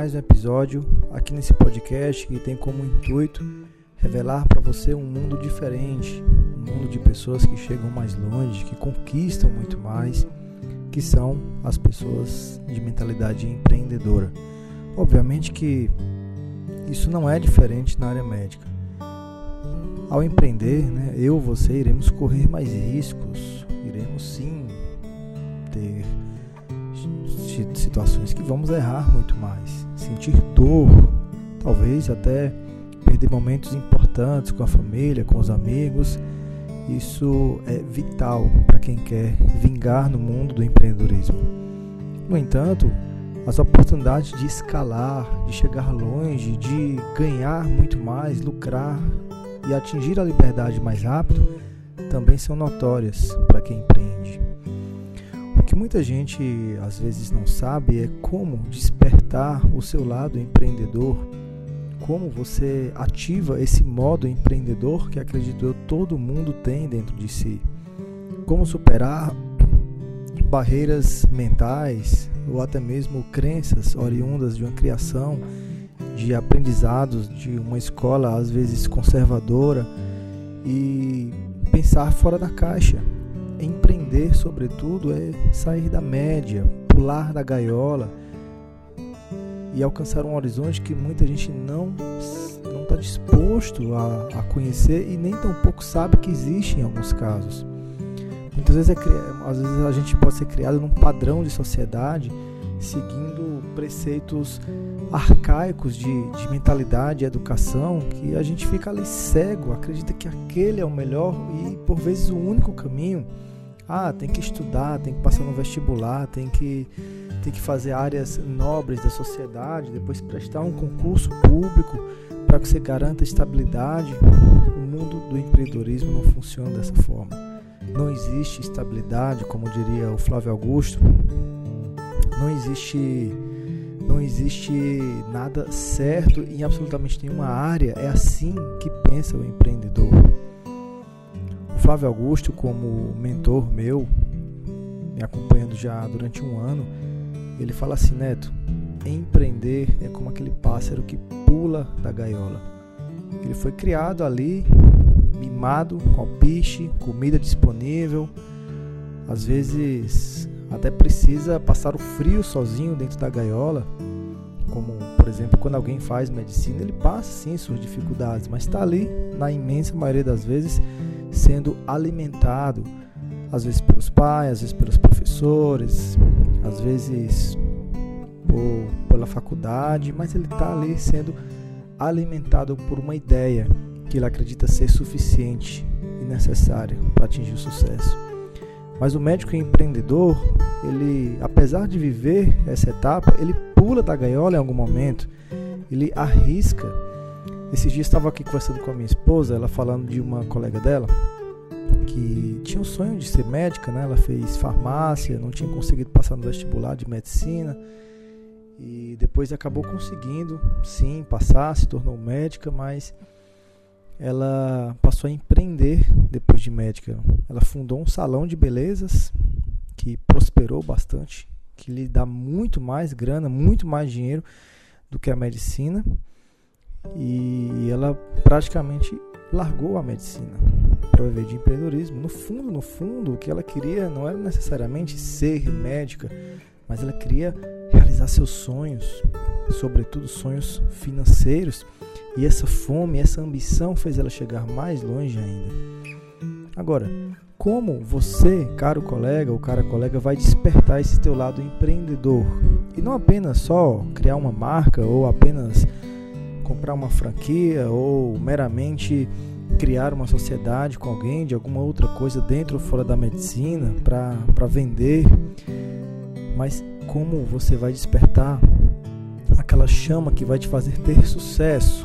mais um episódio aqui nesse podcast que tem como intuito revelar para você um mundo diferente, um mundo de pessoas que chegam mais longe, que conquistam muito mais, que são as pessoas de mentalidade empreendedora. Obviamente que isso não é diferente na área médica. Ao empreender, né, eu você iremos correr mais riscos, iremos sim ter situações que vamos errar muito mais, sentir dor, talvez até perder momentos importantes com a família, com os amigos. Isso é vital para quem quer vingar no mundo do empreendedorismo. No entanto, as oportunidades de escalar, de chegar longe, de ganhar muito mais, lucrar e atingir a liberdade mais rápido também são notórias para quem empreende. O que muita gente às vezes não sabe é como despertar o seu lado empreendedor, como você ativa esse modo empreendedor que acredito eu todo mundo tem dentro de si. Como superar barreiras mentais ou até mesmo crenças oriundas de uma criação, de aprendizados de uma escola às vezes conservadora e pensar fora da caixa Empreender, sobretudo, é sair da média, pular da gaiola e alcançar um horizonte que muita gente não não está disposto a, a conhecer e nem tampouco sabe que existe em alguns casos. Muitas vezes, é, às vezes a gente pode ser criado num padrão de sociedade seguindo preceitos arcaicos de, de mentalidade e educação que a gente fica ali cego, acredita que aquele é o melhor e por vezes o único caminho ah, tem que estudar, tem que passar no vestibular, tem que, tem que fazer áreas nobres da sociedade, depois prestar um concurso público para que você garanta estabilidade. O mundo do empreendedorismo não funciona dessa forma. Não existe estabilidade, como diria o Flávio Augusto. Não existe não existe nada certo em absolutamente nenhuma área. É assim que pensa o empreendedor. Flávio Augusto, como mentor meu, me acompanhando já durante um ano, ele fala assim: Neto, empreender é como aquele pássaro que pula da gaiola. Ele foi criado ali, mimado, com alpiche, comida disponível, às vezes até precisa passar o frio sozinho dentro da gaiola, como por exemplo quando alguém faz medicina, ele passa sim suas dificuldades, mas está ali, na imensa maioria das vezes, sendo alimentado, às vezes pelos pais, às vezes pelos professores, às vezes por, pela faculdade, mas ele está ali sendo alimentado por uma ideia que ele acredita ser suficiente e necessária para atingir o sucesso. Mas o médico empreendedor, ele, apesar de viver essa etapa, ele pula da gaiola em algum momento, ele arrisca esses dias estava aqui conversando com a minha esposa, ela falando de uma colega dela que tinha o sonho de ser médica, né? Ela fez farmácia, não tinha conseguido passar no vestibular de medicina e depois acabou conseguindo, sim, passar, se tornou médica, mas ela passou a empreender depois de médica. Ela fundou um salão de belezas que prosperou bastante, que lhe dá muito mais grana, muito mais dinheiro do que a medicina e ela praticamente largou a medicina para viver de empreendedorismo. No fundo, no fundo, o que ela queria não era necessariamente ser médica, mas ela queria realizar seus sonhos, sobretudo sonhos financeiros. E essa fome, essa ambição fez ela chegar mais longe ainda. Agora, como você, caro colega ou cara colega, vai despertar esse teu lado empreendedor? E não apenas só criar uma marca ou apenas comprar uma franquia ou meramente criar uma sociedade com alguém de alguma outra coisa dentro ou fora da medicina para vender, mas como você vai despertar aquela chama que vai te fazer ter sucesso,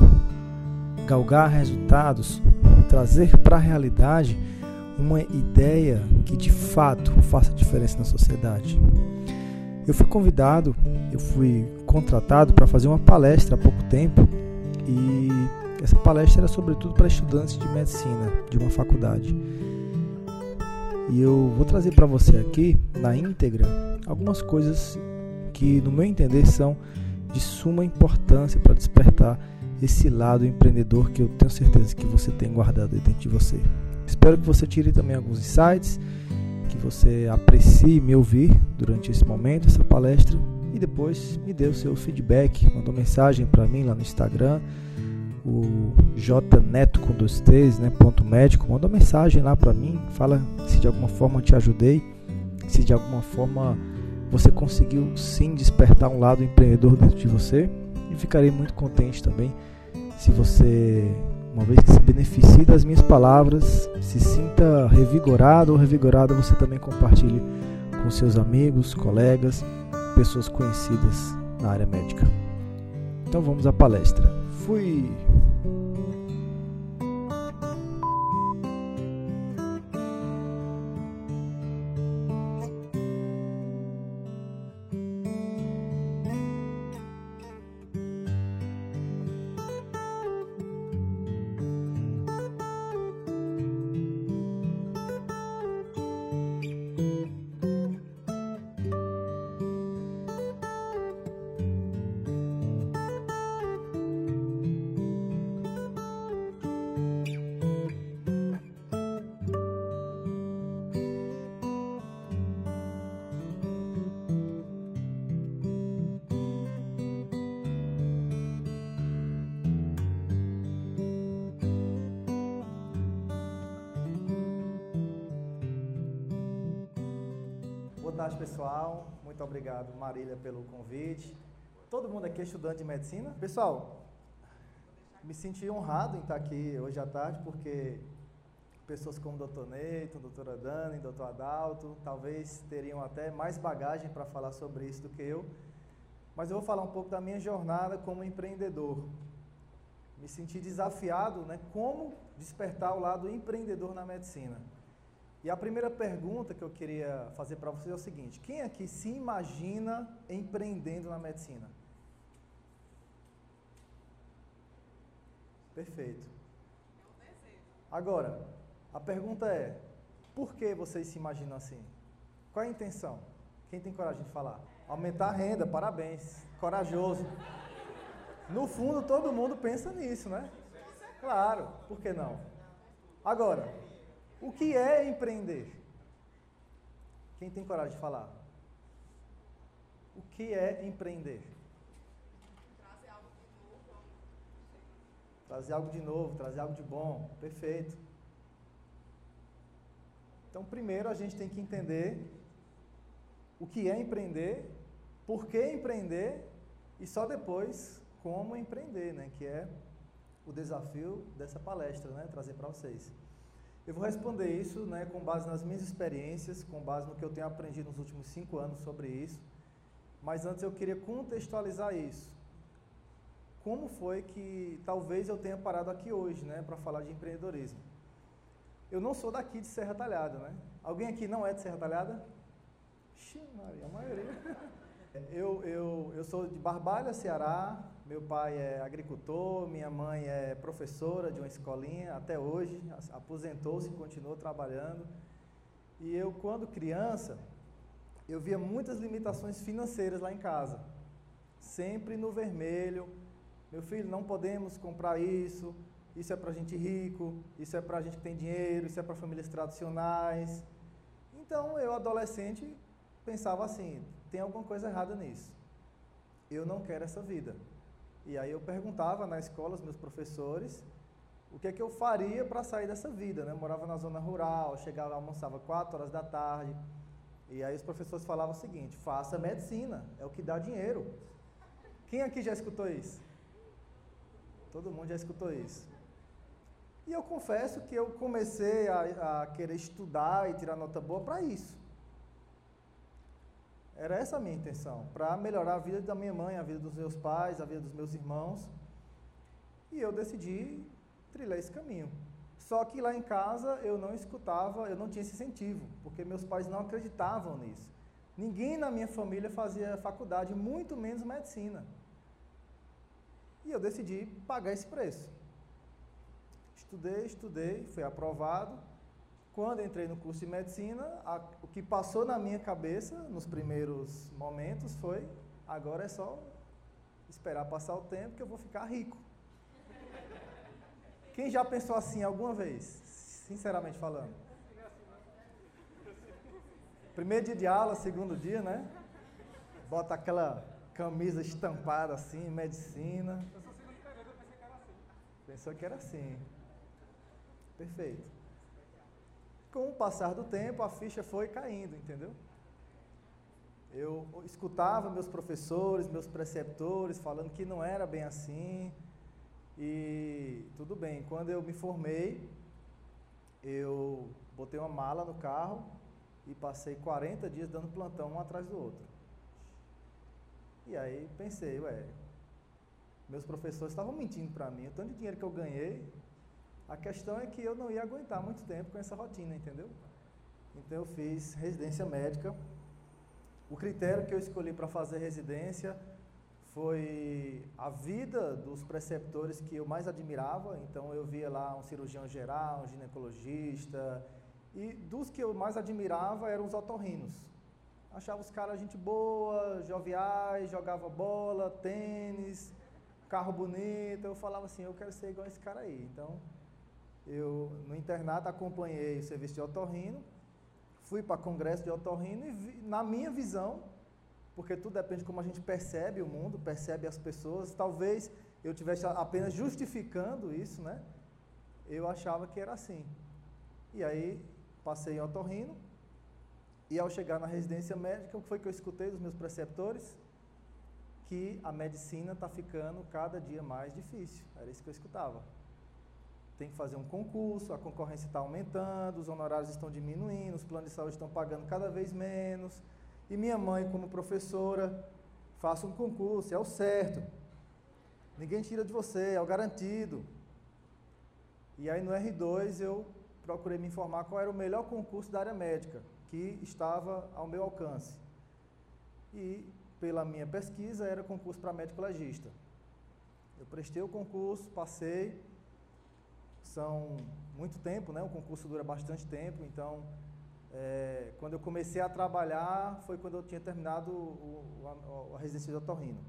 galgar resultados, trazer para a realidade uma ideia que de fato faça diferença na sociedade. Eu fui convidado, eu fui contratado para fazer uma palestra há pouco tempo e essa palestra era sobretudo para estudantes de medicina de uma faculdade. E eu vou trazer para você aqui, na íntegra, algumas coisas que, no meu entender, são de suma importância para despertar esse lado empreendedor que eu tenho certeza que você tem guardado dentro de você. Espero que você tire também alguns insights, que você aprecie me ouvir durante esse momento, essa palestra, e depois me dê o seu feedback, mandou mensagem para mim lá no Instagram, o jneto com dois T's, né, ponto médico, manda mensagem lá para mim, fala se de alguma forma te ajudei, se de alguma forma você conseguiu sim despertar um lado empreendedor dentro de você e ficarei muito contente também se você, uma vez que se beneficie das minhas palavras, se sinta revigorado ou revigorada, você também compartilhe com seus amigos, colegas, pessoas conhecidas na área médica. Então vamos à palestra. Fui! Obrigado, Marília, pelo convite. Todo mundo aqui é estudante de medicina? Pessoal, me senti honrado em estar aqui hoje à tarde, porque pessoas como o Dr. Neito, doutora Dani, Dr. Adalto, talvez teriam até mais bagagem para falar sobre isso do que eu. Mas eu vou falar um pouco da minha jornada como empreendedor. Me senti desafiado, né, como despertar o lado empreendedor na medicina. E a primeira pergunta que eu queria fazer para vocês é o seguinte: quem aqui se imagina empreendendo na medicina? Perfeito. Agora, a pergunta é: por que vocês se imaginam assim? Qual é a intenção? Quem tem coragem de falar? Aumentar a renda, parabéns. Corajoso. No fundo, todo mundo pensa nisso, né? Claro, por que não? Agora, o que é empreender? Quem tem coragem de falar? O que é empreender? Trazer algo de novo. Trazer algo de novo, trazer algo de bom. Perfeito. Então, primeiro a gente tem que entender o que é empreender, por que empreender e só depois como empreender, né? Que é o desafio dessa palestra, né? Trazer para vocês. Eu vou responder isso né, com base nas minhas experiências, com base no que eu tenho aprendido nos últimos cinco anos sobre isso. Mas antes eu queria contextualizar isso. Como foi que talvez eu tenha parado aqui hoje, né, para falar de empreendedorismo? Eu não sou daqui de Serra Talhada, né? Alguém aqui não é de Serra Talhada? Xiii, Maria, a maioria. Eu, eu, eu sou de Barbalha, Ceará, meu pai é agricultor, minha mãe é professora de uma escolinha até hoje, aposentou-se e continuou trabalhando. E eu, quando criança, eu via muitas limitações financeiras lá em casa. Sempre no vermelho. Meu filho, não podemos comprar isso, isso é para gente rico, isso é para gente que tem dinheiro, isso é para famílias tradicionais. Então, eu, adolescente, pensava assim: tem alguma coisa errada nisso. Eu não quero essa vida. E aí eu perguntava na escola aos meus professores o que é que eu faria para sair dessa vida, né? Eu morava na zona rural, chegava, almoçava 4 horas da tarde. E aí os professores falavam o seguinte: faça medicina, é o que dá dinheiro. Quem aqui já escutou isso? Todo mundo já escutou isso. E eu confesso que eu comecei a, a querer estudar e tirar nota boa para isso. Era essa a minha intenção, para melhorar a vida da minha mãe, a vida dos meus pais, a vida dos meus irmãos. E eu decidi trilhar esse caminho. Só que lá em casa eu não escutava, eu não tinha esse incentivo, porque meus pais não acreditavam nisso. Ninguém na minha família fazia faculdade, muito menos medicina. E eu decidi pagar esse preço. Estudei, estudei, fui aprovado quando entrei no curso de medicina, a, o que passou na minha cabeça nos primeiros momentos foi Agora é só esperar passar o tempo que eu vou ficar rico. Quem já pensou assim alguma vez? Sinceramente falando. Primeiro dia de aula, segundo dia, né? Bota aquela camisa estampada assim, medicina. Pensou que era assim. Perfeito. Com o passar do tempo, a ficha foi caindo, entendeu? Eu escutava meus professores, meus preceptores falando que não era bem assim. E tudo bem, quando eu me formei, eu botei uma mala no carro e passei 40 dias dando plantão um atrás do outro. E aí pensei, ué, meus professores estavam mentindo para mim, o tanto de dinheiro que eu ganhei, a questão é que eu não ia aguentar muito tempo com essa rotina, entendeu? Então eu fiz residência médica o critério que eu escolhi para fazer residência foi a vida dos preceptores que eu mais admirava. Então eu via lá um cirurgião geral, um ginecologista, e dos que eu mais admirava eram os otorrinos. Achava os caras gente boa, joviais, jogava bola, tênis, carro bonito. Eu falava assim, eu quero ser igual esse cara aí. Então, eu no internato acompanhei o serviço de otorrino fui para congresso de otorrino e vi, na minha visão, porque tudo depende de como a gente percebe o mundo, percebe as pessoas, talvez eu tivesse apenas justificando isso, né? Eu achava que era assim. E aí passei em otorrino e ao chegar na residência médica, o que foi que eu escutei dos meus preceptores? Que a medicina está ficando cada dia mais difícil. Era isso que eu escutava tem que fazer um concurso, a concorrência está aumentando, os honorários estão diminuindo, os planos de saúde estão pagando cada vez menos. E minha mãe, como professora, faça um concurso, é o certo. Ninguém tira de você, é o garantido. E aí no R2 eu procurei me informar qual era o melhor concurso da área médica, que estava ao meu alcance. E pela minha pesquisa era concurso para médico legista. Eu prestei o concurso, passei são muito tempo, né? O concurso dura bastante tempo, então é, quando eu comecei a trabalhar foi quando eu tinha terminado o, a, a residência de otorrino.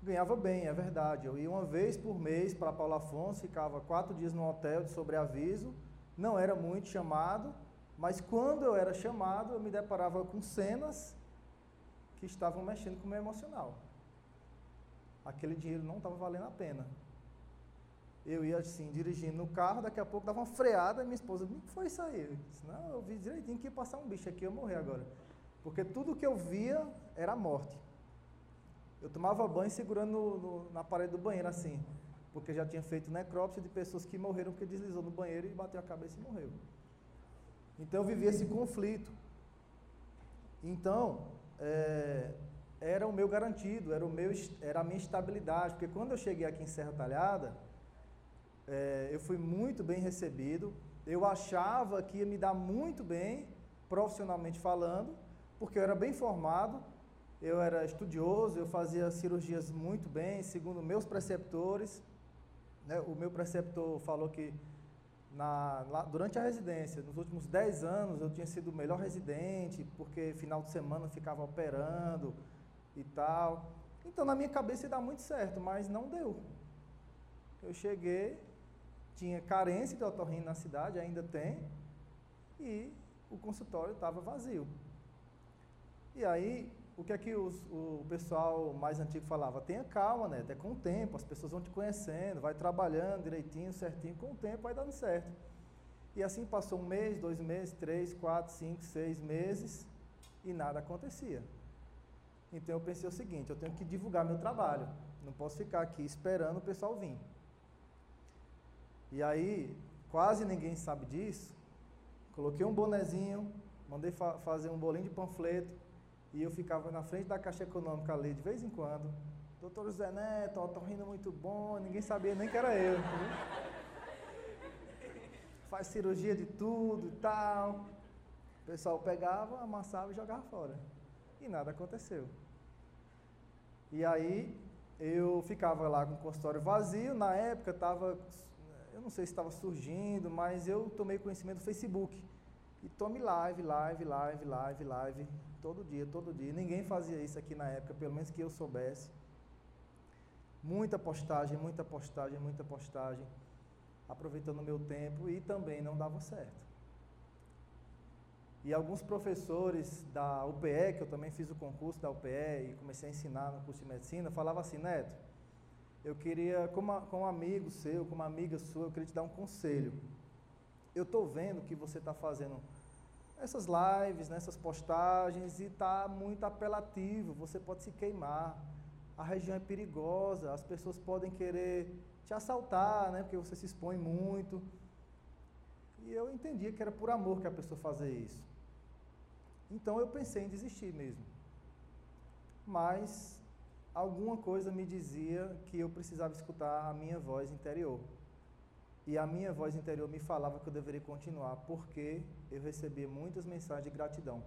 Ganhava bem, é verdade. Eu ia uma vez por mês para Paulo Afonso, ficava quatro dias no hotel de sobreaviso, não era muito chamado, mas quando eu era chamado, eu me deparava com cenas que estavam mexendo com o meu emocional. Aquele dinheiro não estava valendo a pena eu ia assim, dirigindo no carro, daqui a pouco dava uma freada, e minha esposa, o que foi isso aí? Eu disse, não, eu vi direitinho que ia passar um bicho aqui, eu morrer agora. Porque tudo que eu via era morte. Eu tomava banho segurando no, no, na parede do banheiro assim, porque já tinha feito necrópsia de pessoas que morreram porque deslizou no banheiro e bateu a cabeça e morreu. Então eu vivia esse conflito. Então, é, era o meu garantido, era, o meu, era a minha estabilidade, porque quando eu cheguei aqui em Serra Talhada, é, eu fui muito bem recebido. Eu achava que ia me dar muito bem, profissionalmente falando, porque eu era bem formado, eu era estudioso, eu fazia cirurgias muito bem, segundo meus preceptores. Né? O meu preceptor falou que na, lá, durante a residência, nos últimos 10 anos, eu tinha sido o melhor residente, porque final de semana ficava operando e tal. Então, na minha cabeça ia dar muito certo, mas não deu. Eu cheguei, tinha carência de otorrino na cidade, ainda tem, e o consultório estava vazio. E aí, o que é que os, o pessoal mais antigo falava? Tenha calma, né? É com o tempo, as pessoas vão te conhecendo, vai trabalhando direitinho, certinho, com o tempo vai dando certo. E assim passou um mês, dois meses, três, quatro, cinco, seis meses e nada acontecia. Então eu pensei o seguinte, eu tenho que divulgar meu trabalho, não posso ficar aqui esperando o pessoal vir. E aí, quase ninguém sabe disso. Coloquei um bonezinho, mandei fa fazer um bolinho de panfleto e eu ficava na frente da Caixa Econômica ali de vez em quando. Doutor José Neto, ó, rindo muito bom, ninguém sabia nem que era eu. Faz cirurgia de tudo e tal. O pessoal pegava, amassava e jogava fora. E nada aconteceu. E aí eu ficava lá com o consultório vazio, na época estava eu não sei se estava surgindo, mas eu tomei conhecimento do Facebook. E tome live, live, live, live, live, todo dia, todo dia. Ninguém fazia isso aqui na época, pelo menos que eu soubesse. Muita postagem, muita postagem, muita postagem, aproveitando o meu tempo e também não dava certo. E alguns professores da UPE, que eu também fiz o concurso da UPE e comecei a ensinar no curso de medicina, falavam assim, Neto, eu queria, como, como amigo seu, como amiga sua, eu queria te dar um conselho. Eu estou vendo que você está fazendo essas lives, nessas postagens e está muito apelativo, você pode se queimar. A região é perigosa, as pessoas podem querer te assaltar, né, porque você se expõe muito. E eu entendia que era por amor que a pessoa fazia isso. Então eu pensei em desistir mesmo. Mas alguma coisa me dizia que eu precisava escutar a minha voz interior. E a minha voz interior me falava que eu deveria continuar, porque eu recebia muitas mensagens de gratidão.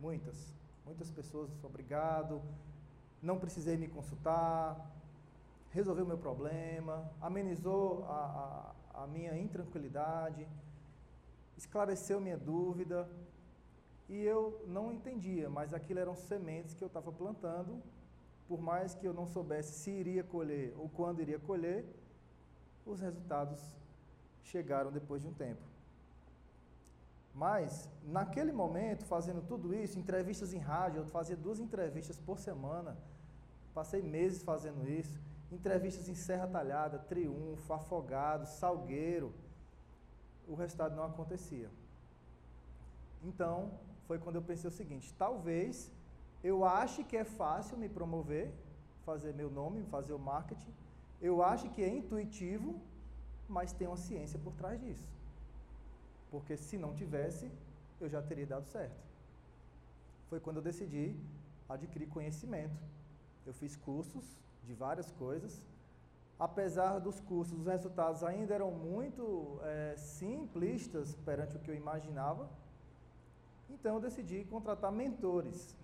Muitas. Muitas pessoas, obrigado, não precisei me consultar, resolveu meu problema, amenizou a, a, a minha intranquilidade, esclareceu minha dúvida. E eu não entendia, mas aquilo eram sementes que eu estava plantando por mais que eu não soubesse se iria colher ou quando iria colher, os resultados chegaram depois de um tempo. Mas, naquele momento, fazendo tudo isso, entrevistas em rádio, eu fazia duas entrevistas por semana, passei meses fazendo isso, entrevistas em Serra Talhada, Triunfo, Afogado, Salgueiro, o resultado não acontecia. Então, foi quando eu pensei o seguinte: talvez eu acho que é fácil me promover, fazer meu nome, fazer o marketing. Eu acho que é intuitivo, mas tem uma ciência por trás disso. Porque se não tivesse, eu já teria dado certo. Foi quando eu decidi adquirir conhecimento. Eu fiz cursos de várias coisas. Apesar dos cursos, os resultados ainda eram muito é, simplistas perante o que eu imaginava. Então eu decidi contratar mentores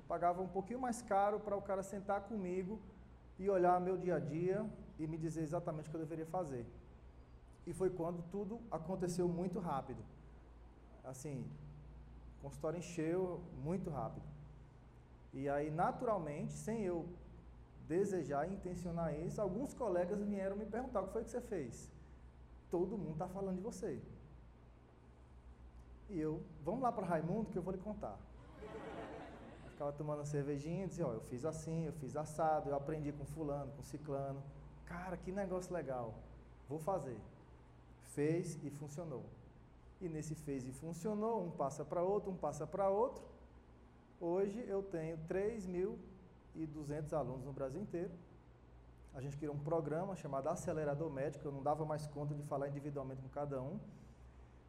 eu pagava um pouquinho mais caro para o cara sentar comigo e olhar meu dia a dia e me dizer exatamente o que eu deveria fazer. E foi quando tudo aconteceu muito rápido. Assim, o consultório encheu muito rápido. E aí, naturalmente, sem eu desejar e intencionar isso, alguns colegas vieram me perguntar o que foi que você fez. Todo mundo está falando de você. E eu, vamos lá para Raimundo que eu vou lhe contar ficava tomando cervejinha e dizia, ó, eu fiz assim, eu fiz assado, eu aprendi com fulano, com ciclano. Cara, que negócio legal. Vou fazer. Fez e funcionou. E nesse fez e funcionou, um passa para outro, um passa para outro. Hoje eu tenho 3.200 alunos no Brasil inteiro. A gente criou um programa chamado Acelerador Médico, eu não dava mais conta de falar individualmente com cada um.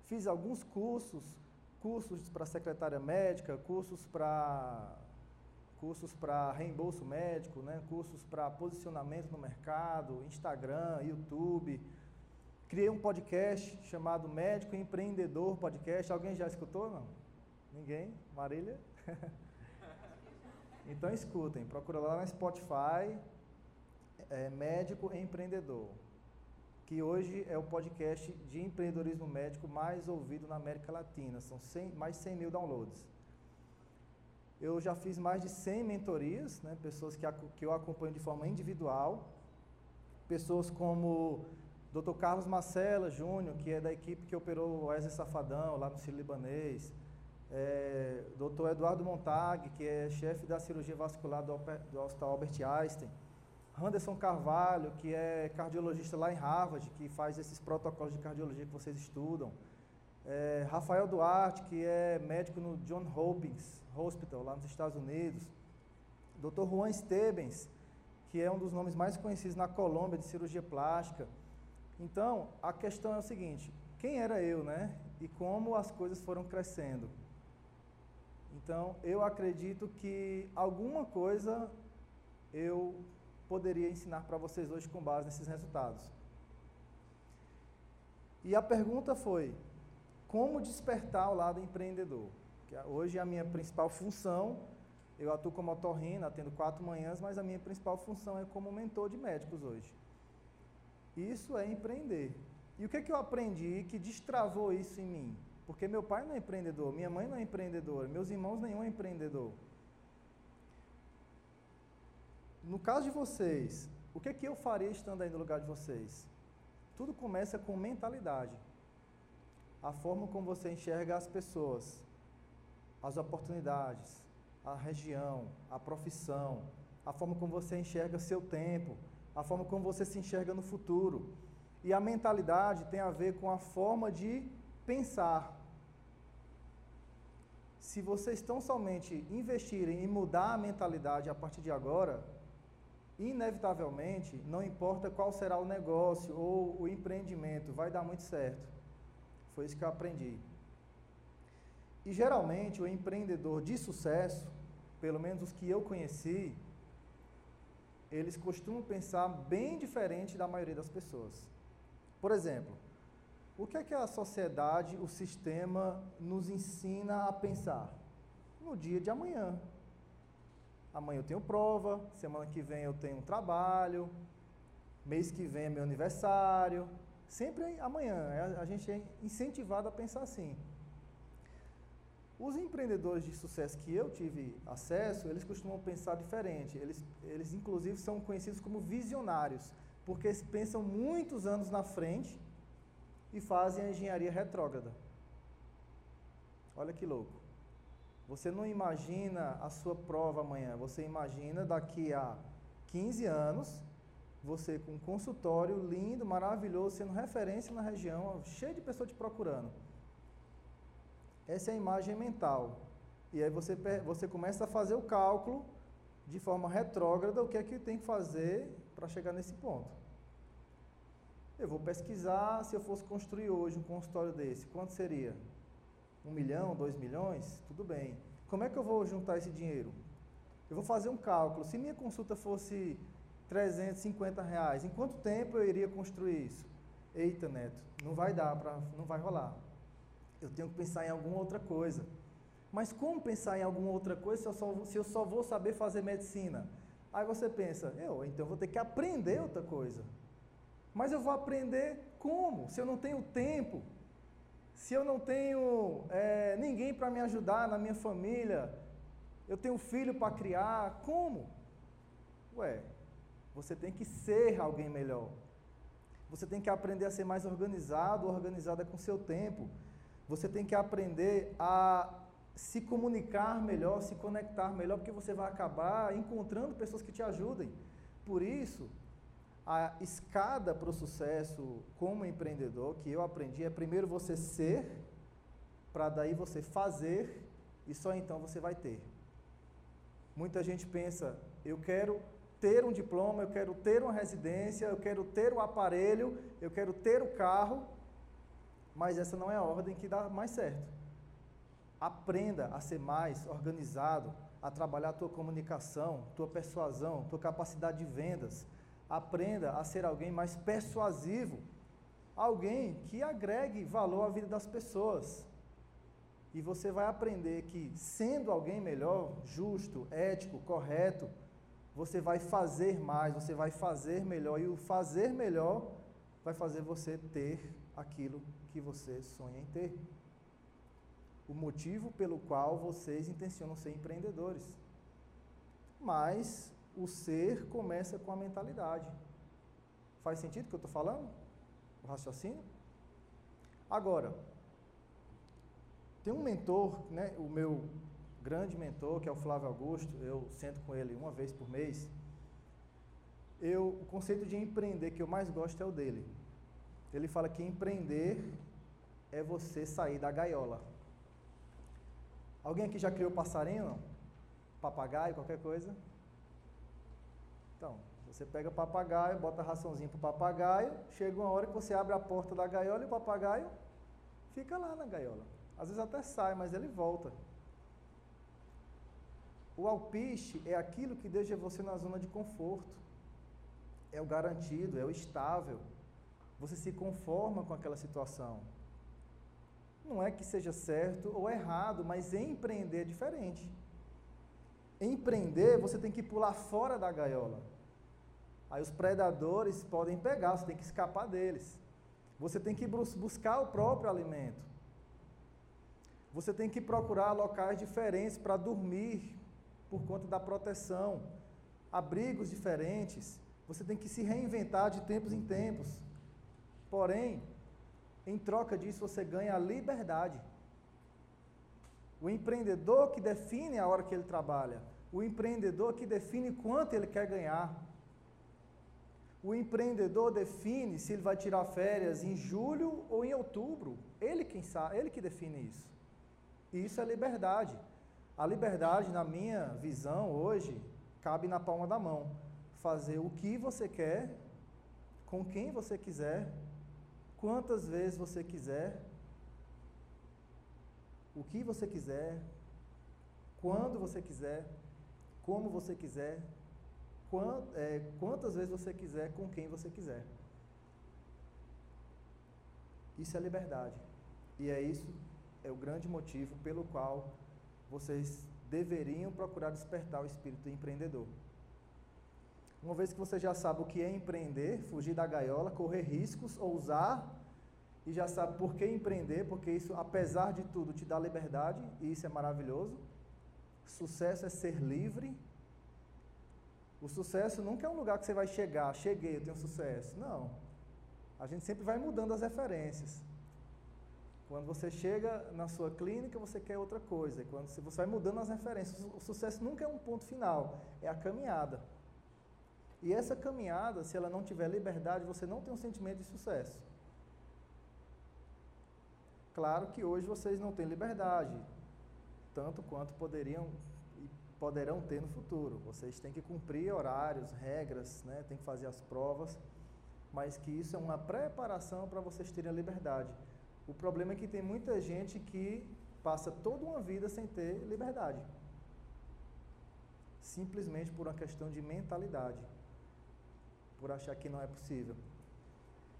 Fiz alguns cursos cursos para secretária médica, cursos para cursos para reembolso médico, né? cursos para posicionamento no mercado, Instagram, YouTube. Criei um podcast chamado Médico Empreendedor Podcast. Alguém já escutou? Não? Ninguém? Marília? então escutem, procura lá no Spotify, é, Médico Empreendedor que hoje é o podcast de empreendedorismo médico mais ouvido na América Latina. São 100, mais de 100 mil downloads. Eu já fiz mais de 100 mentorias, né, pessoas que, que eu acompanho de forma individual. Pessoas como Dr. Carlos Marcela Júnior, que é da equipe que operou o Wesley Safadão lá no Ciro Libanês. É, Dr. Eduardo Montag, que é chefe da cirurgia vascular do, do Hospital Albert Einstein Anderson Carvalho, que é cardiologista lá em Harvard, que faz esses protocolos de cardiologia que vocês estudam. É, Rafael Duarte, que é médico no John Hopkins Hospital, lá nos Estados Unidos. Dr. Juan Stebens, que é um dos nomes mais conhecidos na Colômbia de cirurgia plástica. Então, a questão é o seguinte: quem era eu, né? E como as coisas foram crescendo. Então, eu acredito que alguma coisa eu poderia ensinar para vocês hoje com base nesses resultados. E a pergunta foi: como despertar o lado empreendedor? Que hoje a minha principal função. Eu atuo como otorrino, atendo quatro manhãs, mas a minha principal função é como mentor de médicos hoje. Isso é empreender. E o que, é que eu aprendi que destravou isso em mim? Porque meu pai não é empreendedor, minha mãe não é empreendedora, meus irmãos nenhum é empreendedor. No caso de vocês, o que é que eu faria estando aí no lugar de vocês? Tudo começa com mentalidade. A forma como você enxerga as pessoas, as oportunidades, a região, a profissão, a forma como você enxerga seu tempo, a forma como você se enxerga no futuro. E a mentalidade tem a ver com a forma de pensar. Se vocês estão somente investirem em mudar a mentalidade a partir de agora, inevitavelmente, não importa qual será o negócio ou o empreendimento, vai dar muito certo. Foi isso que eu aprendi. E geralmente o empreendedor de sucesso, pelo menos os que eu conheci, eles costumam pensar bem diferente da maioria das pessoas. Por exemplo, o que é que a sociedade, o sistema nos ensina a pensar? No dia de amanhã. Amanhã eu tenho prova, semana que vem eu tenho um trabalho, mês que vem é meu aniversário. Sempre amanhã. É, a gente é incentivado a pensar assim. Os empreendedores de sucesso que eu tive acesso, eles costumam pensar diferente. Eles, eles inclusive, são conhecidos como visionários, porque eles pensam muitos anos na frente e fazem a engenharia retrógrada. Olha que louco. Você não imagina a sua prova amanhã, você imagina daqui a 15 anos, você com um consultório lindo, maravilhoso, sendo referência na região, cheio de pessoas te procurando. Essa é a imagem mental. E aí você, você começa a fazer o cálculo de forma retrógrada o que é que tem que fazer para chegar nesse ponto. Eu vou pesquisar se eu fosse construir hoje um consultório desse, quanto seria? Um milhão, dois milhões? Tudo bem. Como é que eu vou juntar esse dinheiro? Eu vou fazer um cálculo. Se minha consulta fosse 350 reais, em quanto tempo eu iria construir isso? Eita, Neto, não vai dar, pra, não vai rolar eu tenho que pensar em alguma outra coisa. Mas como pensar em alguma outra coisa se eu só, se eu só vou saber fazer medicina? Aí você pensa, eu então vou ter que aprender outra coisa. Mas eu vou aprender como? Se eu não tenho tempo, se eu não tenho é, ninguém para me ajudar na minha família, eu tenho filho para criar, como? Ué, você tem que ser alguém melhor. Você tem que aprender a ser mais organizado, organizada com seu tempo. Você tem que aprender a se comunicar melhor, se conectar melhor, porque você vai acabar encontrando pessoas que te ajudem. Por isso, a escada para o sucesso como empreendedor que eu aprendi é primeiro você ser, para daí você fazer e só então você vai ter. Muita gente pensa, eu quero ter um diploma, eu quero ter uma residência, eu quero ter o um aparelho, eu quero ter o um carro, mas essa não é a ordem que dá mais certo. Aprenda a ser mais organizado, a trabalhar a tua comunicação, tua persuasão, tua capacidade de vendas. Aprenda a ser alguém mais persuasivo, alguém que agregue valor à vida das pessoas. E você vai aprender que, sendo alguém melhor, justo, ético, correto, você vai fazer mais, você vai fazer melhor, e o fazer melhor vai fazer você ter aquilo que você sonha em ter. O motivo pelo qual vocês intencionam ser empreendedores. Mas o ser começa com a mentalidade. Faz sentido o que eu estou falando? O raciocínio? Agora, tem um mentor, né, o meu grande mentor, que é o Flávio Augusto, eu sento com ele uma vez por mês. Eu, o conceito de empreender que eu mais gosto é o dele. Ele fala que empreender é você sair da gaiola. Alguém aqui já criou passarinho? Papagaio, qualquer coisa? Então, você pega papagaio, bota raçãozinho para o papagaio, chega uma hora que você abre a porta da gaiola e o papagaio fica lá na gaiola. Às vezes até sai, mas ele volta. O alpiste é aquilo que deixa você na zona de conforto. É o garantido, é o estável você se conforma com aquela situação. Não é que seja certo ou errado, mas empreender é diferente. Empreender, você tem que pular fora da gaiola. Aí os predadores podem pegar, você tem que escapar deles. Você tem que buscar o próprio alimento. Você tem que procurar locais diferentes para dormir por conta da proteção, abrigos diferentes. Você tem que se reinventar de tempos em tempos. Porém, em troca disso, você ganha a liberdade. O empreendedor que define a hora que ele trabalha, o empreendedor que define quanto ele quer ganhar. O empreendedor define se ele vai tirar férias em julho ou em outubro. Ele quem sabe, ele que define isso. E isso é liberdade. A liberdade, na minha visão hoje, cabe na palma da mão. Fazer o que você quer, com quem você quiser, quantas vezes você quiser, o que você quiser, quando você quiser, como você quiser, é, quantas vezes você quiser, com quem você quiser. Isso é liberdade. E é isso, é o grande motivo pelo qual vocês deveriam procurar despertar o espírito empreendedor. Uma vez que você já sabe o que é empreender, fugir da gaiola, correr riscos, ousar, e já sabe por que empreender, porque isso, apesar de tudo, te dá liberdade, e isso é maravilhoso. Sucesso é ser livre. O sucesso nunca é um lugar que você vai chegar, cheguei, eu tenho sucesso. Não. A gente sempre vai mudando as referências. Quando você chega na sua clínica, você quer outra coisa. Quando você vai mudando as referências, o sucesso nunca é um ponto final, é a caminhada. E essa caminhada, se ela não tiver liberdade, você não tem um sentimento de sucesso. Claro que hoje vocês não têm liberdade, tanto quanto poderiam e poderão ter no futuro. Vocês têm que cumprir horários, regras, né? têm que fazer as provas, mas que isso é uma preparação para vocês terem a liberdade. O problema é que tem muita gente que passa toda uma vida sem ter liberdade. Simplesmente por uma questão de mentalidade. Por achar que não é possível.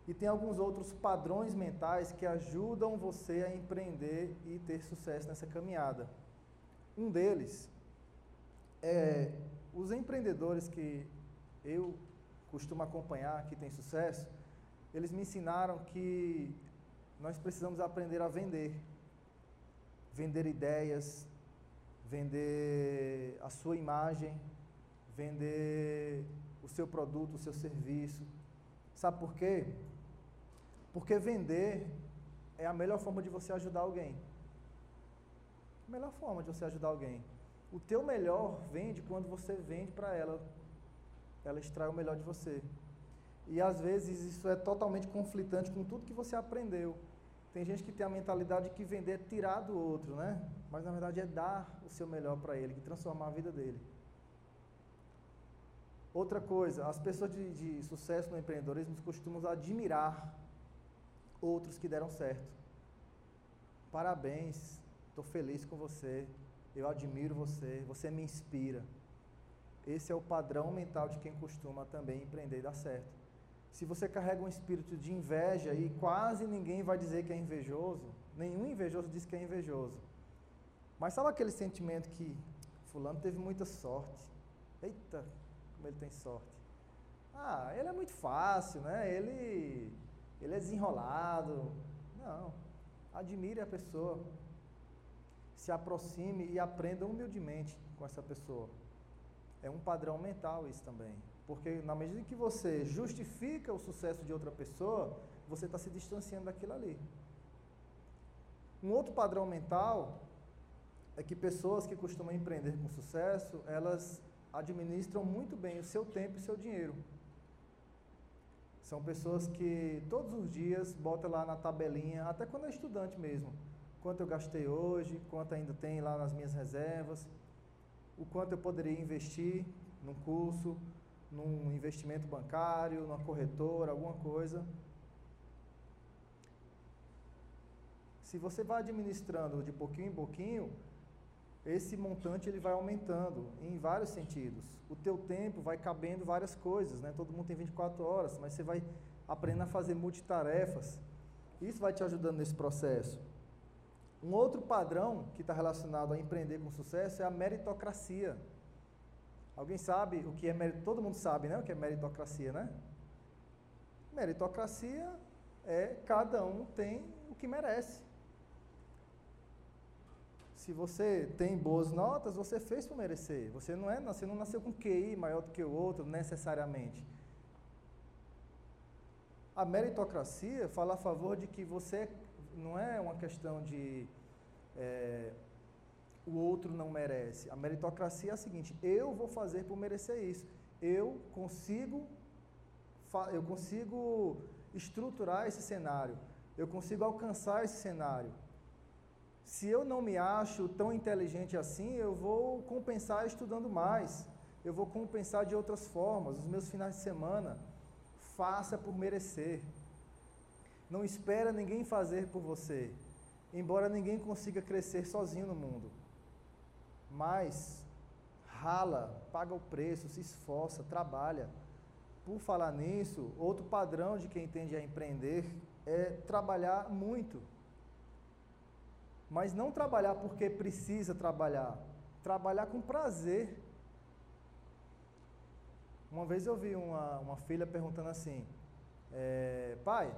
E tem alguns outros padrões mentais que ajudam você a empreender e ter sucesso nessa caminhada. Um deles é os empreendedores que eu costumo acompanhar, que têm sucesso, eles me ensinaram que nós precisamos aprender a vender. Vender ideias, vender a sua imagem, vender o seu produto, o seu serviço. Sabe por quê? Porque vender é a melhor forma de você ajudar alguém. A melhor forma de você ajudar alguém. O teu melhor vende quando você vende para ela. Ela extrai o melhor de você. E às vezes isso é totalmente conflitante com tudo que você aprendeu. Tem gente que tem a mentalidade de que vender é tirar do outro, né? Mas na verdade é dar o seu melhor para ele, que transformar a vida dele. Outra coisa, as pessoas de, de sucesso no empreendedorismo costumam admirar outros que deram certo. Parabéns, estou feliz com você, eu admiro você, você me inspira. Esse é o padrão mental de quem costuma também empreender e dar certo. Se você carrega um espírito de inveja e quase ninguém vai dizer que é invejoso, nenhum invejoso diz que é invejoso. Mas sabe aquele sentimento que fulano teve muita sorte? Eita, como ele tem sorte. Ah, ele é muito fácil, né? Ele, ele é desenrolado. Não. Admire a pessoa. Se aproxime e aprenda humildemente com essa pessoa. É um padrão mental isso também. Porque na medida que você justifica o sucesso de outra pessoa, você está se distanciando daquilo ali. Um outro padrão mental é que pessoas que costumam empreender com sucesso, elas administram muito bem o seu tempo e o seu dinheiro. São pessoas que todos os dias botam lá na tabelinha, até quando é estudante mesmo, quanto eu gastei hoje, quanto ainda tem lá nas minhas reservas, o quanto eu poderia investir num curso, num investimento bancário, numa corretora, alguma coisa. Se você vai administrando de pouquinho em pouquinho, esse montante ele vai aumentando em vários sentidos. O teu tempo vai cabendo várias coisas, né? Todo mundo tem 24 horas, mas você vai aprendendo a fazer multitarefas. Isso vai te ajudando nesse processo. Um outro padrão que está relacionado a empreender com sucesso é a meritocracia. Alguém sabe o que é meritocracia? Todo mundo sabe, né? O que é meritocracia, né? Meritocracia é cada um tem o que merece. Se você tem boas notas, você fez por merecer. Você não é, você não nasceu com QI maior do que o outro necessariamente. A meritocracia fala a favor de que você não é uma questão de é, o outro não merece. A meritocracia é a seguinte: eu vou fazer por merecer isso. Eu consigo, eu consigo estruturar esse cenário. Eu consigo alcançar esse cenário. Se eu não me acho tão inteligente assim, eu vou compensar estudando mais. Eu vou compensar de outras formas. Os meus finais de semana, faça por merecer. Não espera ninguém fazer por você, embora ninguém consiga crescer sozinho no mundo. Mas rala, paga o preço, se esforça, trabalha. Por falar nisso, outro padrão de quem tende a empreender é trabalhar muito. Mas não trabalhar porque precisa trabalhar, trabalhar com prazer. Uma vez eu vi uma, uma filha perguntando assim: é, pai,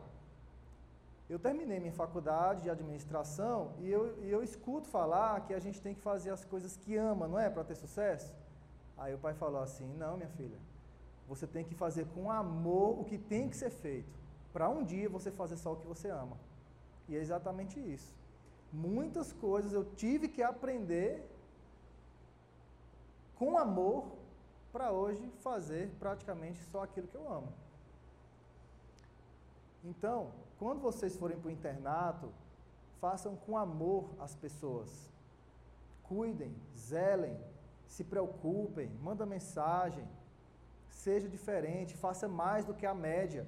eu terminei minha faculdade de administração e eu, e eu escuto falar que a gente tem que fazer as coisas que ama, não é? Para ter sucesso. Aí o pai falou assim: não, minha filha, você tem que fazer com amor o que tem que ser feito, para um dia você fazer só o que você ama. E é exatamente isso. Muitas coisas eu tive que aprender com amor para hoje fazer praticamente só aquilo que eu amo. Então, quando vocês forem para o internato, façam com amor as pessoas. Cuidem, zelem, se preocupem, manda mensagem, seja diferente, faça mais do que a média.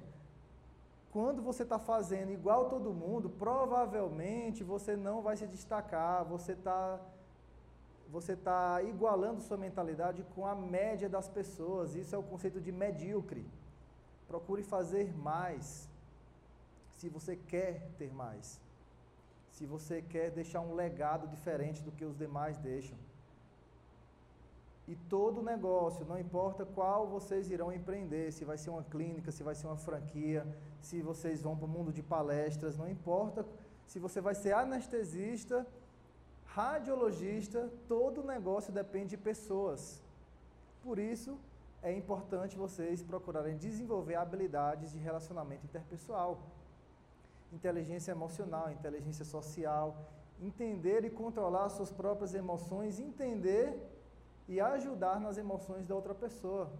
Quando você está fazendo igual todo mundo, provavelmente você não vai se destacar, você está você tá igualando sua mentalidade com a média das pessoas. Isso é o conceito de medíocre. Procure fazer mais se você quer ter mais, se você quer deixar um legado diferente do que os demais deixam. E todo negócio, não importa qual vocês irão empreender, se vai ser uma clínica, se vai ser uma franquia, se vocês vão para o mundo de palestras, não importa se você vai ser anestesista, radiologista, todo negócio depende de pessoas. Por isso, é importante vocês procurarem desenvolver habilidades de relacionamento interpessoal inteligência emocional, inteligência social, entender e controlar suas próprias emoções, entender e ajudar nas emoções da outra pessoa.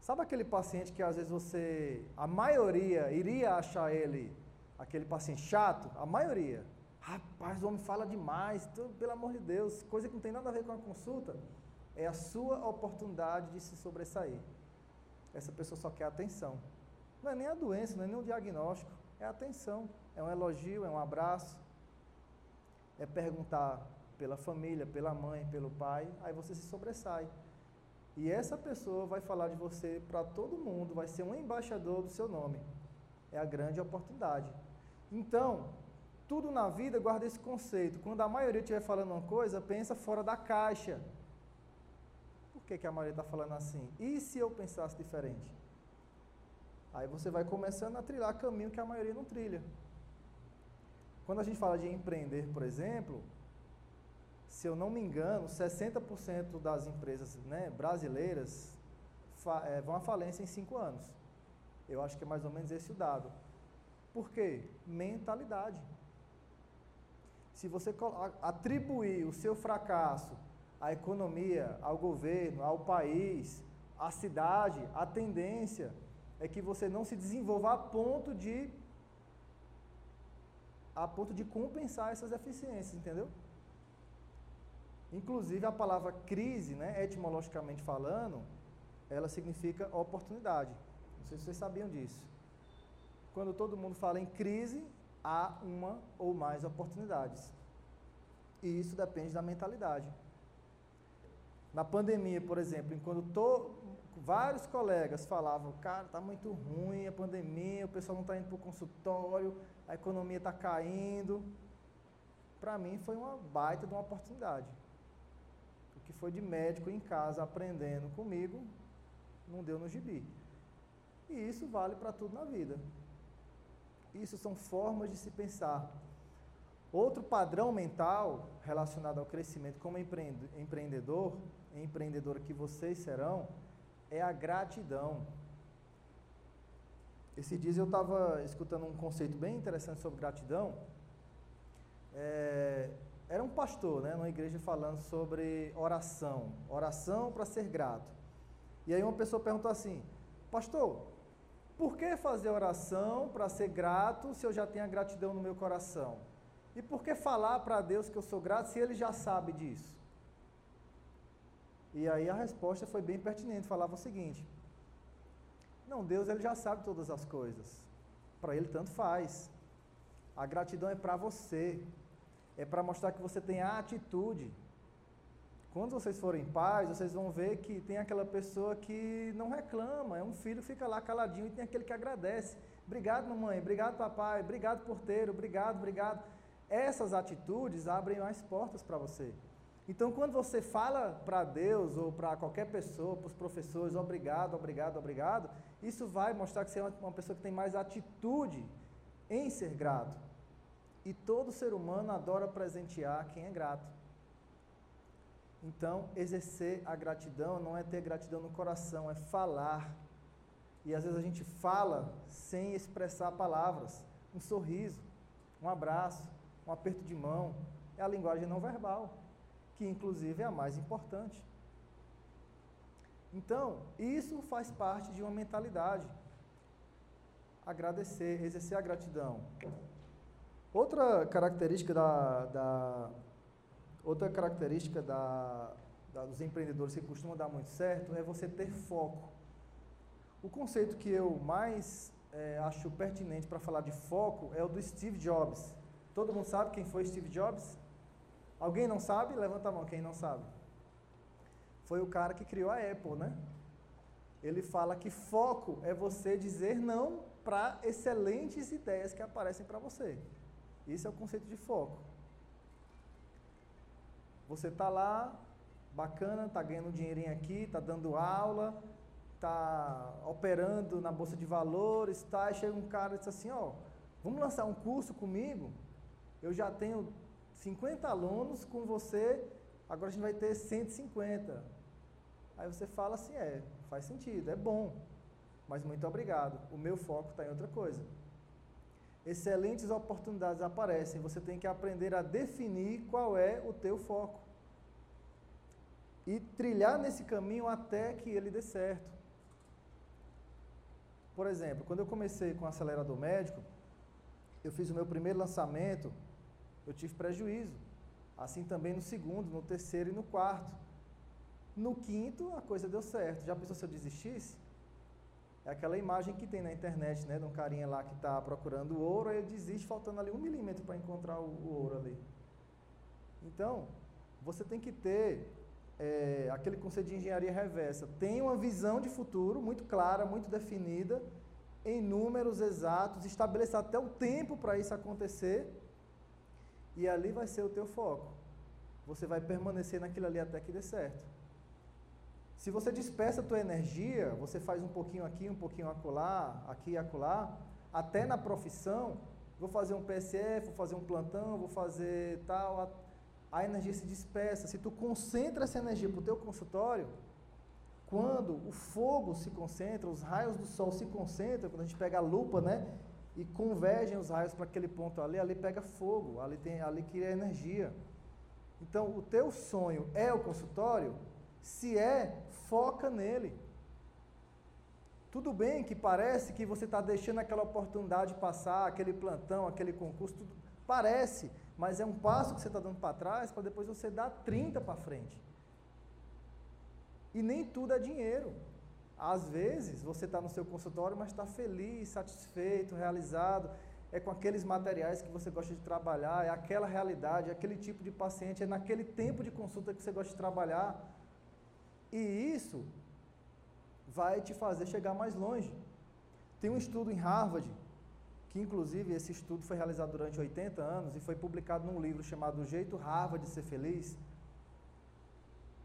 Sabe aquele paciente que às vezes você, a maioria iria achar ele aquele paciente chato? A maioria. Rapaz, o homem fala demais, pelo amor de Deus, coisa que não tem nada a ver com a consulta. É a sua oportunidade de se sobressair. Essa pessoa só quer atenção. Não é nem a doença, não é nem o diagnóstico, é a atenção, é um elogio, é um abraço, é perguntar pela família, pela mãe, pelo pai, aí você se sobressai. E essa pessoa vai falar de você para todo mundo, vai ser um embaixador do seu nome. É a grande oportunidade. Então, tudo na vida guarda esse conceito. Quando a maioria estiver falando uma coisa, pensa fora da caixa. Por que, que a maioria está falando assim? E se eu pensasse diferente? Aí você vai começando a trilhar caminho que a maioria não trilha. Quando a gente fala de empreender, por exemplo, se eu não me engano, 60% das empresas né, brasileiras é, vão à falência em cinco anos. Eu acho que é mais ou menos esse o dado. Por quê? Mentalidade. Se você atribuir o seu fracasso à economia, ao governo, ao país, à cidade, à tendência, é que você não se desenvolva a ponto de a ponto de compensar essas deficiências, entendeu? Inclusive a palavra crise, né, etimologicamente falando, ela significa oportunidade. Não sei se vocês sabiam disso. Quando todo mundo fala em crise, há uma ou mais oportunidades. E isso depende da mentalidade. Na pandemia, por exemplo, enquanto to, vários colegas falavam, cara, tá muito ruim a pandemia, o pessoal não está indo para o consultório, a economia está caindo. Para mim foi uma baita de uma oportunidade. O que foi de médico em casa aprendendo comigo, não deu no gibi. E isso vale para tudo na vida. Isso são formas de se pensar. Outro padrão mental relacionado ao crescimento como empreendedor, empreendedora que vocês serão, é a gratidão. Esse dias eu estava escutando um conceito bem interessante sobre gratidão. É, era um pastor, né, numa igreja falando sobre oração, oração para ser grato. E aí uma pessoa perguntou assim: Pastor, por que fazer oração para ser grato se eu já tenho a gratidão no meu coração? E por que falar para Deus que eu sou grato se ele já sabe disso? E aí a resposta foi bem pertinente, falava o seguinte: Não, Deus ele já sabe todas as coisas. Para ele tanto faz. A gratidão é para você. É para mostrar que você tem a atitude quando vocês forem pais, vocês vão ver que tem aquela pessoa que não reclama, é um filho que fica lá caladinho e tem aquele que agradece. Obrigado, mamãe, obrigado, papai, obrigado, porteiro, obrigado, obrigado. Essas atitudes abrem mais portas para você. Então, quando você fala para Deus ou para qualquer pessoa, para os professores, obrigado, obrigado, obrigado, isso vai mostrar que você é uma pessoa que tem mais atitude em ser grato. E todo ser humano adora presentear quem é grato. Então, exercer a gratidão não é ter gratidão no coração, é falar. E às vezes a gente fala sem expressar palavras. Um sorriso, um abraço, um aperto de mão. É a linguagem não verbal, que inclusive é a mais importante. Então, isso faz parte de uma mentalidade. Agradecer, exercer a gratidão. Outra característica da, da Outra característica da, da, dos empreendedores que costumam dar muito certo é você ter foco. O conceito que eu mais é, acho pertinente para falar de foco é o do Steve Jobs. Todo mundo sabe quem foi Steve Jobs? Alguém não sabe? Levanta a mão quem não sabe. Foi o cara que criou a Apple, né? Ele fala que foco é você dizer não para excelentes ideias que aparecem para você. Isso é o conceito de foco. Você está lá, bacana, está ganhando dinheirinho aqui, está dando aula, está operando na bolsa de valores, tá, e chega um cara e diz assim, ó, vamos lançar um curso comigo? Eu já tenho 50 alunos com você, agora a gente vai ter 150. Aí você fala assim, é, faz sentido, é bom, mas muito obrigado, o meu foco está em outra coisa excelentes oportunidades aparecem, você tem que aprender a definir qual é o teu foco. E trilhar nesse caminho até que ele dê certo. Por exemplo, quando eu comecei com o acelerador médico, eu fiz o meu primeiro lançamento, eu tive prejuízo. Assim também no segundo, no terceiro e no quarto. No quinto, a coisa deu certo. Já pensou se eu desistisse? É aquela imagem que tem na internet, né, de um carinha lá que está procurando ouro, e ele desiste faltando ali um milímetro para encontrar o, o, ouro ali. Então, você tem que ter é, aquele conceito de engenharia reversa. Tem uma visão de futuro muito clara, muito definida, em números exatos, estabeleça até o tempo para isso acontecer, e ali vai ser o teu foco. Você vai permanecer naquilo ali até que dê certo. Se você dispersa a tua energia, você faz um pouquinho aqui, um pouquinho acolá, aqui e acolá, até na profissão, vou fazer um PSF, vou fazer um plantão, vou fazer tal, a, a energia se dispersa. Se tu concentra essa energia para o teu consultório, quando o fogo se concentra, os raios do sol se concentram, quando a gente pega a lupa, né, e convergem os raios para aquele ponto ali, ali pega fogo, ali tem, ali cria energia. Então, o teu sonho é o consultório, se é, foca nele. Tudo bem que parece que você está deixando aquela oportunidade passar, aquele plantão, aquele concurso, tudo, parece, mas é um passo que você está dando para trás para depois você dar 30 para frente. E nem tudo é dinheiro. Às vezes você está no seu consultório, mas está feliz, satisfeito, realizado, é com aqueles materiais que você gosta de trabalhar, é aquela realidade, é aquele tipo de paciente, é naquele tempo de consulta que você gosta de trabalhar. E isso vai te fazer chegar mais longe. Tem um estudo em Harvard, que inclusive esse estudo foi realizado durante 80 anos e foi publicado num livro chamado O Jeito Harvard de Ser Feliz,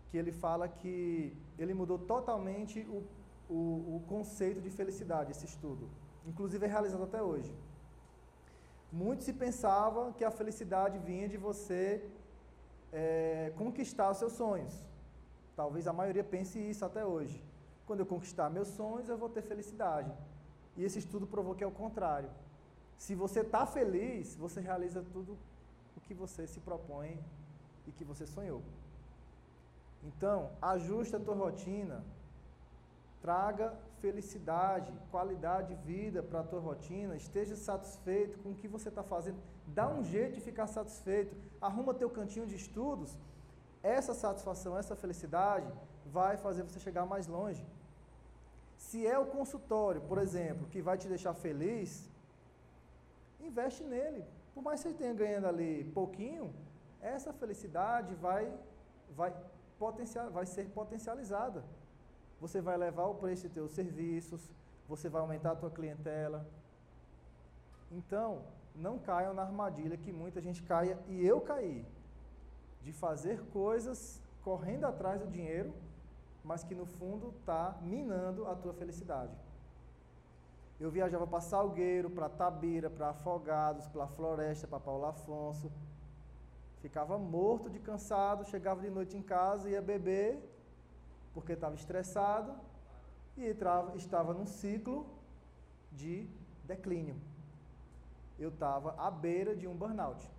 que ele fala que ele mudou totalmente o, o, o conceito de felicidade, esse estudo. Inclusive é realizado até hoje. Muito se pensava que a felicidade vinha de você é, conquistar seus sonhos. Talvez a maioria pense isso até hoje. Quando eu conquistar meus sonhos, eu vou ter felicidade. E esse estudo provou que é o contrário. Se você está feliz, você realiza tudo o que você se propõe e que você sonhou. Então, ajuste a tua rotina, traga felicidade, qualidade de vida para a tua rotina, esteja satisfeito com o que você está fazendo, dá um jeito de ficar satisfeito, arruma teu cantinho de estudos, essa satisfação, essa felicidade vai fazer você chegar mais longe. Se é o consultório, por exemplo, que vai te deixar feliz, investe nele. Por mais que você tenha ganhando ali pouquinho, essa felicidade vai, vai, potencial, vai ser potencializada. Você vai levar o preço de teus serviços, você vai aumentar a tua clientela. Então, não caiam na armadilha que muita gente caia, e eu caí, de fazer coisas correndo atrás do dinheiro, mas que no fundo está minando a tua felicidade. Eu viajava para Salgueiro, para Tabira, para Afogados, para Floresta, para Paulo Afonso. Ficava morto de cansado, chegava de noite em casa, ia beber, porque estava estressado e entrava, estava num ciclo de declínio. Eu estava à beira de um burnout.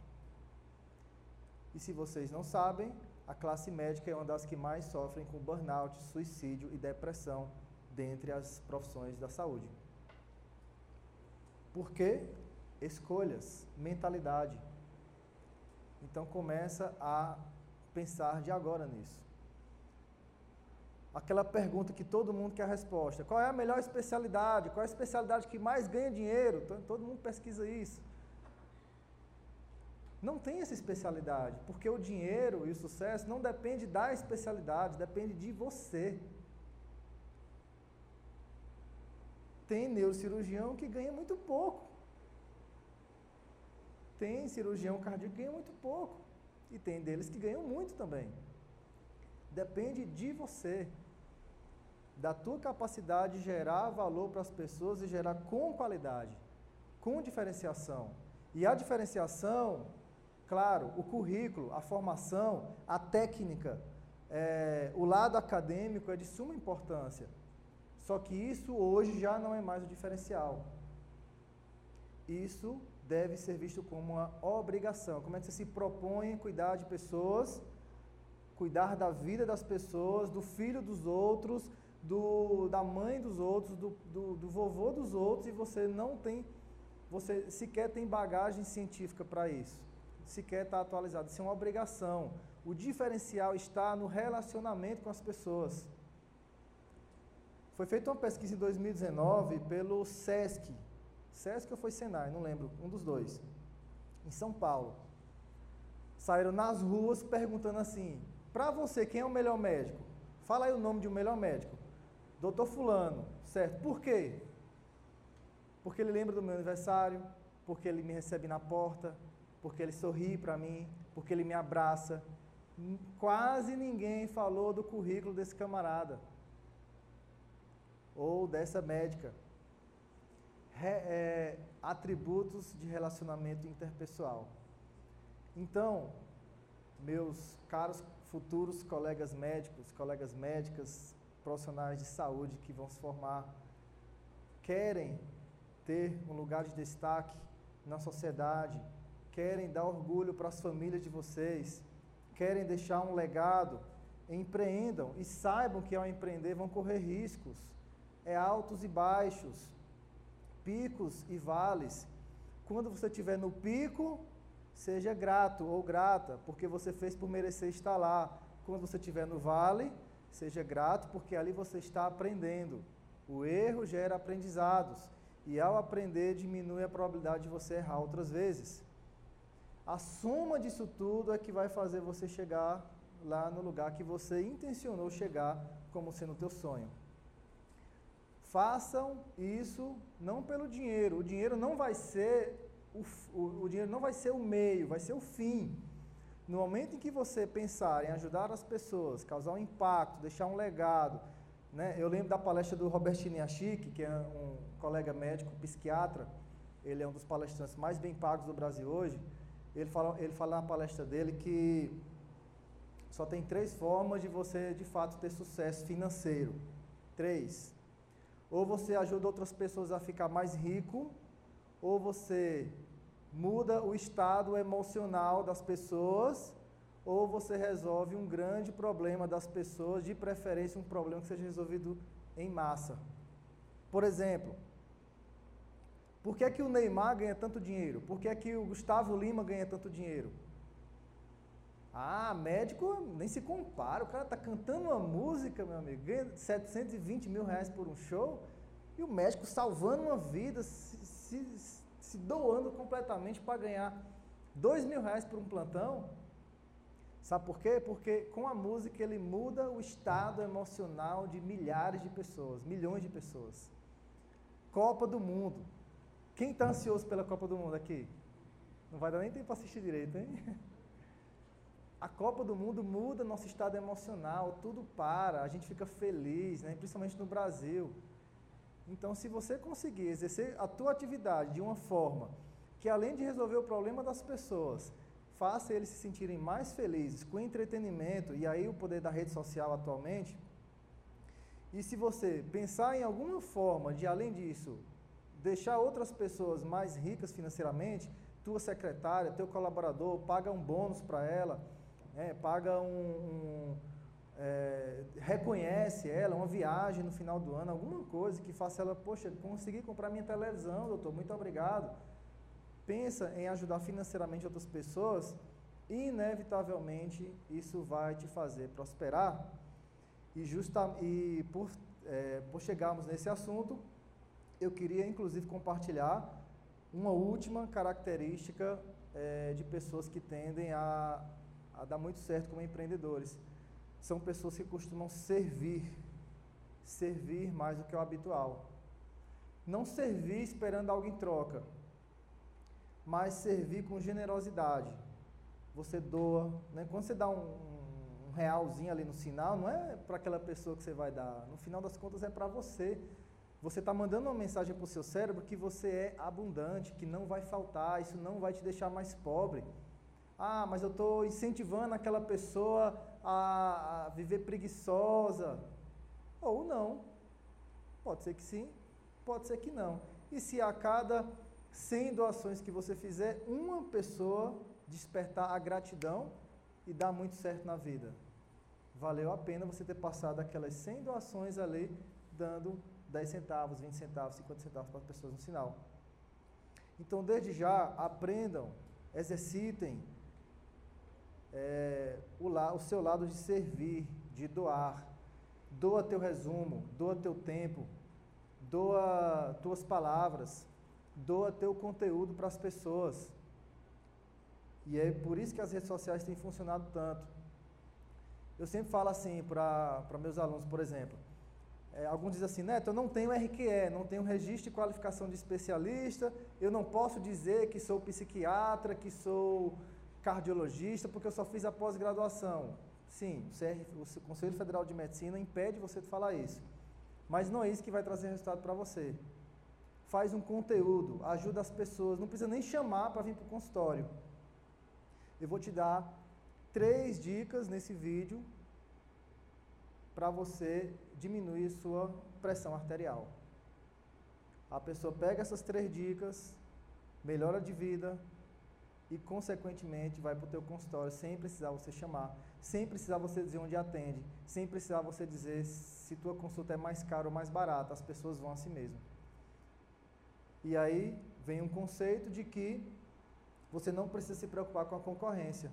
E se vocês não sabem, a classe médica é uma das que mais sofrem com burnout, suicídio e depressão dentre as profissões da saúde. Por quê? Escolhas, mentalidade. Então começa a pensar de agora nisso. Aquela pergunta que todo mundo quer a resposta: qual é a melhor especialidade? Qual é a especialidade que mais ganha dinheiro? Todo mundo pesquisa isso. Não tem essa especialidade, porque o dinheiro e o sucesso não depende da especialidade, depende de você. Tem neurocirurgião que ganha muito pouco. Tem cirurgião cardíaco que ganha muito pouco. E tem deles que ganham muito também. Depende de você, da tua capacidade de gerar valor para as pessoas e gerar com qualidade, com diferenciação. E a diferenciação Claro, o currículo, a formação, a técnica, é, o lado acadêmico é de suma importância. Só que isso hoje já não é mais o diferencial. Isso deve ser visto como uma obrigação. Como é que você se propõe cuidar de pessoas, cuidar da vida das pessoas, do filho dos outros, do, da mãe dos outros, do, do, do vovô dos outros, e você não tem, você sequer tem bagagem científica para isso sequer está atualizado. Isso é uma obrigação. O diferencial está no relacionamento com as pessoas. Foi feita uma pesquisa em 2019 pelo SESC. SESC ou foi Senai, não lembro, um dos dois. Em São Paulo. Saíram nas ruas perguntando assim: para você, quem é o melhor médico? Fala aí o nome de um melhor médico. Doutor Fulano, certo? Por quê? Porque ele lembra do meu aniversário, porque ele me recebe na porta, porque ele sorri para mim, porque ele me abraça. Quase ninguém falou do currículo desse camarada ou dessa médica. Re, é, atributos de relacionamento interpessoal. Então, meus caros futuros colegas médicos, colegas médicas, profissionais de saúde que vão se formar, querem ter um lugar de destaque na sociedade, querem dar orgulho para as famílias de vocês, querem deixar um legado, empreendam e saibam que ao empreender vão correr riscos. É altos e baixos, picos e vales. Quando você estiver no pico, seja grato ou grata, porque você fez por merecer estar lá. Quando você estiver no vale, seja grato, porque ali você está aprendendo. O erro gera aprendizados, e ao aprender, diminui a probabilidade de você errar outras vezes. A soma disso tudo é que vai fazer você chegar lá no lugar que você intencionou chegar como sendo o teu sonho. Façam isso não pelo dinheiro. O dinheiro não vai ser o, o, o dinheiro não vai ser o meio, vai ser o fim. No momento em que você pensar em ajudar as pessoas, causar um impacto, deixar um legado, né? Eu lembro da palestra do Robertino Yashik, que é um colega médico, psiquiatra, ele é um dos palestrantes mais bem pagos do Brasil hoje, ele fala, ele fala na palestra dele que só tem três formas de você de fato ter sucesso financeiro. Três. Ou você ajuda outras pessoas a ficar mais rico, ou você muda o estado emocional das pessoas, ou você resolve um grande problema das pessoas, de preferência um problema que seja resolvido em massa. Por exemplo, por que, é que o Neymar ganha tanto dinheiro? Por que, é que o Gustavo Lima ganha tanto dinheiro? Ah, médico nem se compara. O cara está cantando uma música, meu amigo, ganha 720 mil reais por um show, e o médico salvando uma vida, se, se, se doando completamente para ganhar 2 mil reais por um plantão. Sabe por quê? Porque com a música ele muda o estado emocional de milhares de pessoas, milhões de pessoas. Copa do Mundo. Quem está ansioso pela Copa do Mundo aqui? Não vai dar nem tempo para assistir direito, hein? A Copa do Mundo muda nosso estado emocional, tudo para, a gente fica feliz, né? principalmente no Brasil. Então, se você conseguir exercer a tua atividade de uma forma que, além de resolver o problema das pessoas, faça eles se sentirem mais felizes com entretenimento, e aí o poder da rede social atualmente, e se você pensar em alguma forma de, além disso, deixar outras pessoas mais ricas financeiramente, tua secretária, teu colaborador, paga um bônus para ela, né, paga um, um é, reconhece ela, uma viagem no final do ano, alguma coisa que faça ela, poxa, consegui comprar minha televisão, doutor, muito obrigado. Pensa em ajudar financeiramente outras pessoas, inevitavelmente isso vai te fazer prosperar. E, justa, e por, é, por chegarmos nesse assunto, eu queria inclusive compartilhar uma última característica é, de pessoas que tendem a, a dar muito certo como empreendedores. São pessoas que costumam servir, servir mais do que o habitual. Não servir esperando algo em troca, mas servir com generosidade. Você doa, né? quando você dá um, um realzinho ali no sinal, não é para aquela pessoa que você vai dar, no final das contas é para você. Você está mandando uma mensagem para o seu cérebro que você é abundante, que não vai faltar, isso não vai te deixar mais pobre. Ah, mas eu estou incentivando aquela pessoa a, viver preguiçosa. Ou não. Pode ser que sim, pode ser que não. E se a cada 100 doações que você fizer, uma pessoa despertar a gratidão e dar muito certo na vida? Valeu a pena você ter passado aquelas 100 doações ali dando 10 centavos, 20 centavos, 50 centavos para as pessoas no sinal. Então, desde já, aprendam, exercitem é, o, la, o seu lado de servir, de doar. Doa teu resumo, doa teu tempo, doa tuas palavras, doa teu conteúdo para as pessoas. E é por isso que as redes sociais têm funcionado tanto. Eu sempre falo assim para meus alunos, por exemplo, é, alguns dizem assim, Neto, eu não tenho RQE, não tenho registro de qualificação de especialista, eu não posso dizer que sou psiquiatra, que sou cardiologista, porque eu só fiz a pós-graduação. Sim, o Conselho Federal de Medicina impede você de falar isso. Mas não é isso que vai trazer resultado para você. Faz um conteúdo, ajuda as pessoas, não precisa nem chamar para vir para o consultório. Eu vou te dar três dicas nesse vídeo para você diminuir sua pressão arterial. A pessoa pega essas três dicas, melhora de vida e, consequentemente, vai para o teu consultório sem precisar você chamar, sem precisar você dizer onde atende, sem precisar você dizer se tua consulta é mais cara ou mais barata. As pessoas vão a si mesmo. E aí vem um conceito de que você não precisa se preocupar com a concorrência.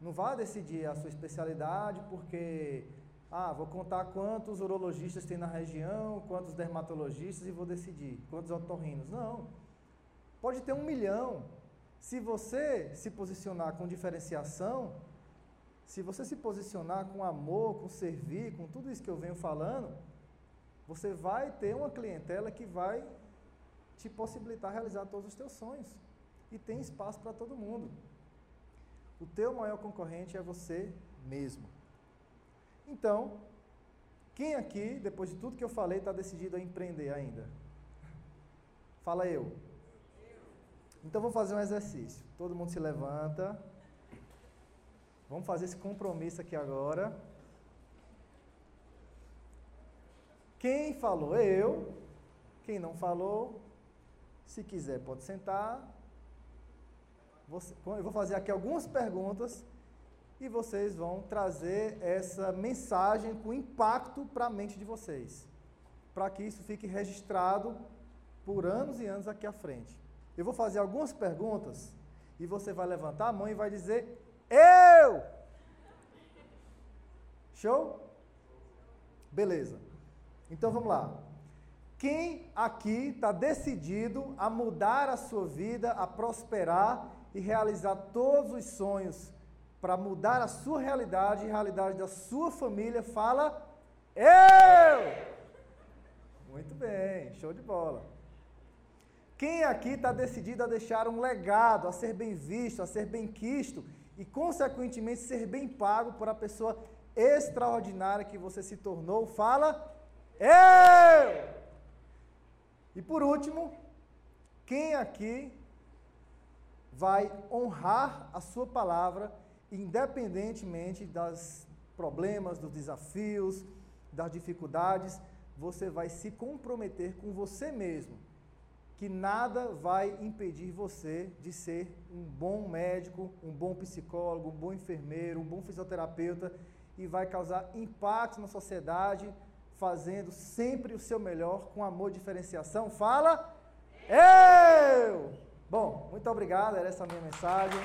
Não vá decidir a sua especialidade porque ah, vou contar quantos urologistas tem na região, quantos dermatologistas e vou decidir quantos otorrinos. Não. Pode ter um milhão. Se você se posicionar com diferenciação, se você se posicionar com amor, com servir, com tudo isso que eu venho falando, você vai ter uma clientela que vai te possibilitar realizar todos os teus sonhos. E tem espaço para todo mundo. O teu maior concorrente é você mesmo. Então, quem aqui, depois de tudo que eu falei, está decidido a empreender ainda? Fala eu. Então vou fazer um exercício. Todo mundo se levanta. Vamos fazer esse compromisso aqui agora. Quem falou? Eu. Quem não falou, se quiser pode sentar. Eu vou fazer aqui algumas perguntas e vocês vão trazer essa mensagem com impacto para a mente de vocês, para que isso fique registrado por anos e anos aqui à frente. Eu vou fazer algumas perguntas e você vai levantar a mão e vai dizer: Eu! Show? Beleza. Então vamos lá. Quem aqui está decidido a mudar a sua vida, a prosperar e realizar todos os sonhos para mudar a sua realidade e a realidade da sua família, fala eu! Muito bem, show de bola. Quem aqui está decidido a deixar um legado, a ser bem visto, a ser bem quisto e, consequentemente, ser bem pago por a pessoa extraordinária que você se tornou, fala eu! E por último, quem aqui vai honrar a sua palavra independentemente dos problemas, dos desafios, das dificuldades, você vai se comprometer com você mesmo, que nada vai impedir você de ser um bom médico, um bom psicólogo, um bom enfermeiro, um bom fisioterapeuta e vai causar impacto na sociedade, fazendo sempre o seu melhor com amor e diferenciação. Fala eu! Bom, muito obrigado, era essa a minha mensagem.